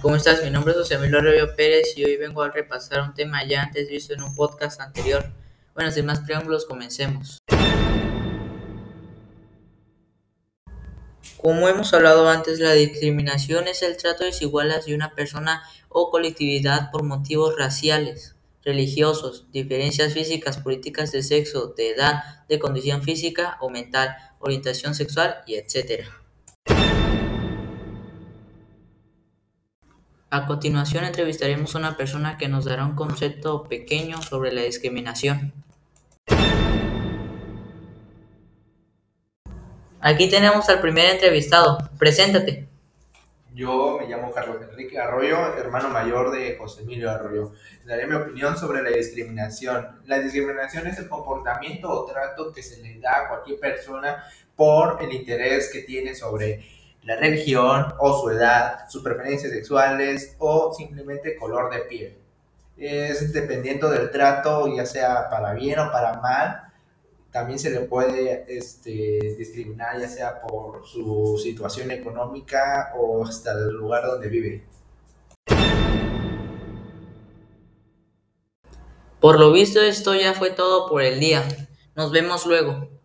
¿cómo estás? Mi nombre es José Emilio Arroyo Pérez y hoy vengo a repasar un tema ya antes visto en un podcast anterior. Bueno, sin más preámbulos, comencemos. Como hemos hablado antes, la discriminación es el trato desigual hacia una persona o colectividad por motivos raciales, religiosos, diferencias físicas, políticas de sexo, de edad, de condición física o mental, orientación sexual y etc. A continuación entrevistaremos a una persona que nos dará un concepto pequeño sobre la discriminación. Aquí tenemos al primer entrevistado. Preséntate. Yo me llamo Carlos Enrique Arroyo, hermano mayor de José Emilio Arroyo. Daré mi opinión sobre la discriminación. La discriminación es el comportamiento o trato que se le da a cualquier persona por el interés que tiene sobre la religión o su edad, sus preferencias sexuales o simplemente color de piel. Es dependiendo del trato, ya sea para bien o para mal, también se le puede este, discriminar, ya sea por su situación económica o hasta el lugar donde vive. Por lo visto esto ya fue todo por el día. Nos vemos luego.